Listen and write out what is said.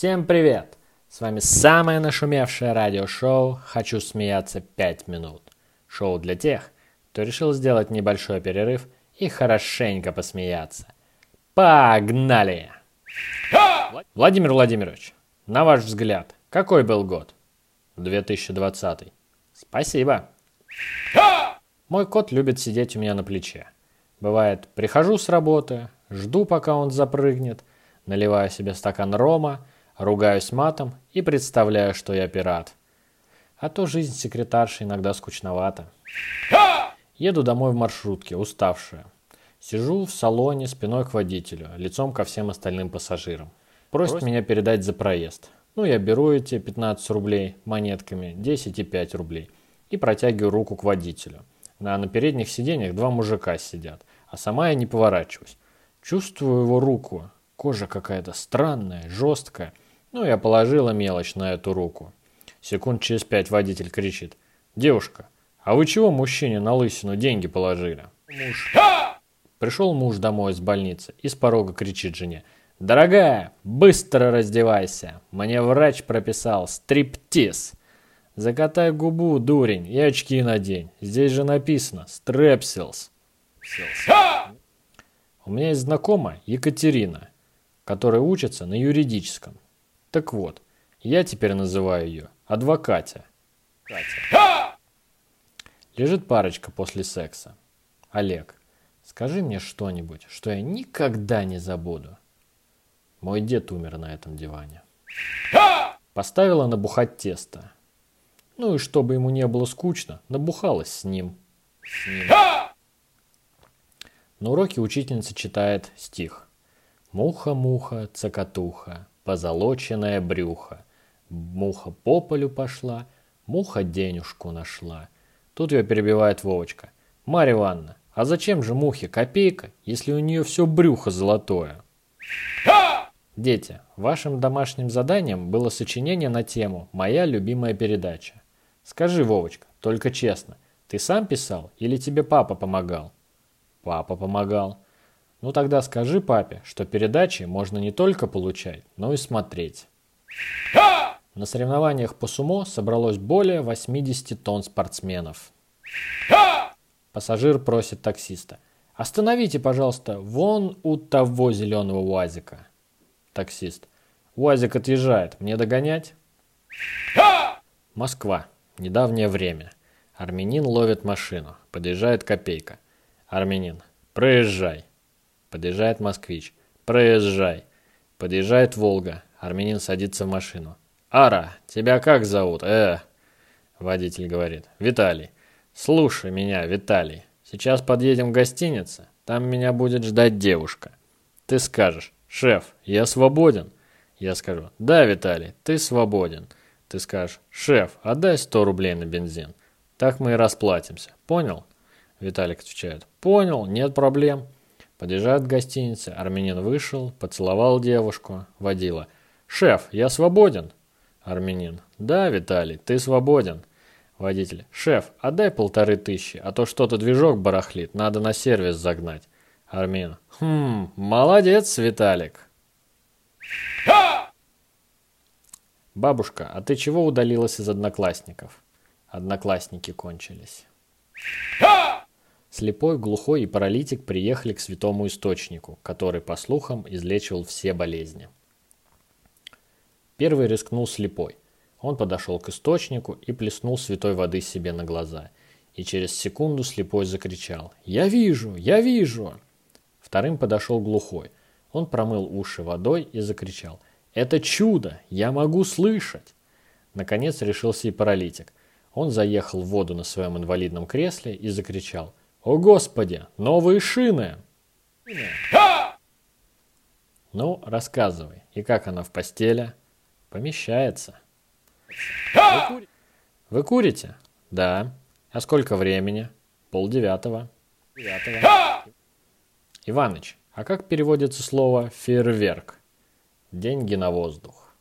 Всем привет! С вами самое нашумевшее радиошоу «Хочу смеяться 5 минут». Шоу для тех, кто решил сделать небольшой перерыв и хорошенько посмеяться. Погнали! Владимир Владимирович, на ваш взгляд, какой был год? 2020. Спасибо. Мой кот любит сидеть у меня на плече. Бывает, прихожу с работы, жду, пока он запрыгнет, наливаю себе стакан рома, ругаюсь матом и представляю, что я пират. А то жизнь секретарши иногда скучновата. Еду домой в маршрутке, уставшая. Сижу в салоне спиной к водителю, лицом ко всем остальным пассажирам. Просит, Просит меня передать за проезд. Ну, я беру эти 15 рублей монетками, 10 и 5 рублей. И протягиваю руку к водителю. На, на передних сиденьях два мужика сидят, а сама я не поворачиваюсь. Чувствую его руку. Кожа какая-то странная, жесткая. Ну, я положила мелочь на эту руку. Секунд через пять водитель кричит. «Девушка, а вы чего мужчине на лысину деньги положили?» Муж. Пришел муж домой из больницы и с порога кричит жене. «Дорогая, быстро раздевайся! Мне врач прописал стриптиз!» «Закатай губу, дурень, и очки надень. Здесь же написано «Стрепсилс». У меня есть знакомая Екатерина, которая учится на юридическом. Так вот, я теперь называю ее адвокатя. Катя. Лежит парочка после секса. Олег, скажи мне что-нибудь, что я никогда не забуду. Мой дед умер на этом диване. Поставила набухать тесто. Ну и чтобы ему не было скучно, набухалась с ним. С ним. На уроке учительница читает стих. Муха-муха, цокотуха, позолоченное брюхо. Муха по полю пошла, муха денежку нашла. Тут ее перебивает Вовочка. Марья Ивановна, а зачем же мухе копейка, если у нее все брюхо золотое? Дети, вашим домашним заданием было сочинение на тему «Моя любимая передача». Скажи, Вовочка, только честно, ты сам писал или тебе папа помогал? Папа помогал. Ну тогда скажи папе, что передачи можно не только получать, но и смотреть. На соревнованиях по сумо собралось более 80 тонн спортсменов. Пассажир просит таксиста. Остановите, пожалуйста, вон у того зеленого УАЗика. Таксист. УАЗик отъезжает, мне догонять? Москва. Недавнее время. Армянин ловит машину. Подъезжает копейка. Армянин. Проезжай. Подъезжает москвич. Проезжай. Подъезжает Волга. Армянин садится в машину. Ара, тебя как зовут? Э. Водитель говорит. Виталий. Слушай меня, Виталий. Сейчас подъедем в гостиницу. Там меня будет ждать девушка. Ты скажешь. Шеф, я свободен. Я скажу. Да, Виталий, ты свободен. Ты скажешь. Шеф, отдай 100 рублей на бензин. Так мы и расплатимся. Понял? Виталик отвечает. Понял, нет проблем. Подъезжает к гостинице, армянин вышел, поцеловал девушку, водила. «Шеф, я свободен?» Армянин. «Да, Виталий, ты свободен». Водитель. «Шеф, отдай полторы тысячи, а то что-то движок барахлит, надо на сервис загнать». Армин. «Хм, молодец, Виталик». Бабушка, а ты чего удалилась из одноклассников? Одноклассники кончились. Слепой, глухой и паралитик приехали к святому источнику, который, по слухам, излечивал все болезни. Первый рискнул слепой. Он подошел к источнику и плеснул святой воды себе на глаза. И через секунду слепой закричал «Я вижу! Я вижу!» Вторым подошел глухой. Он промыл уши водой и закричал «Это чудо! Я могу слышать!» Наконец решился и паралитик. Он заехал в воду на своем инвалидном кресле и закричал о господи, новые шины! Ну, рассказывай, и как она в постели? Помещается. Вы, кури... Вы курите? Да. А сколько времени? Пол девятого. Девятого. Иваныч, а как переводится слово «фейерверк»? Деньги на воздух.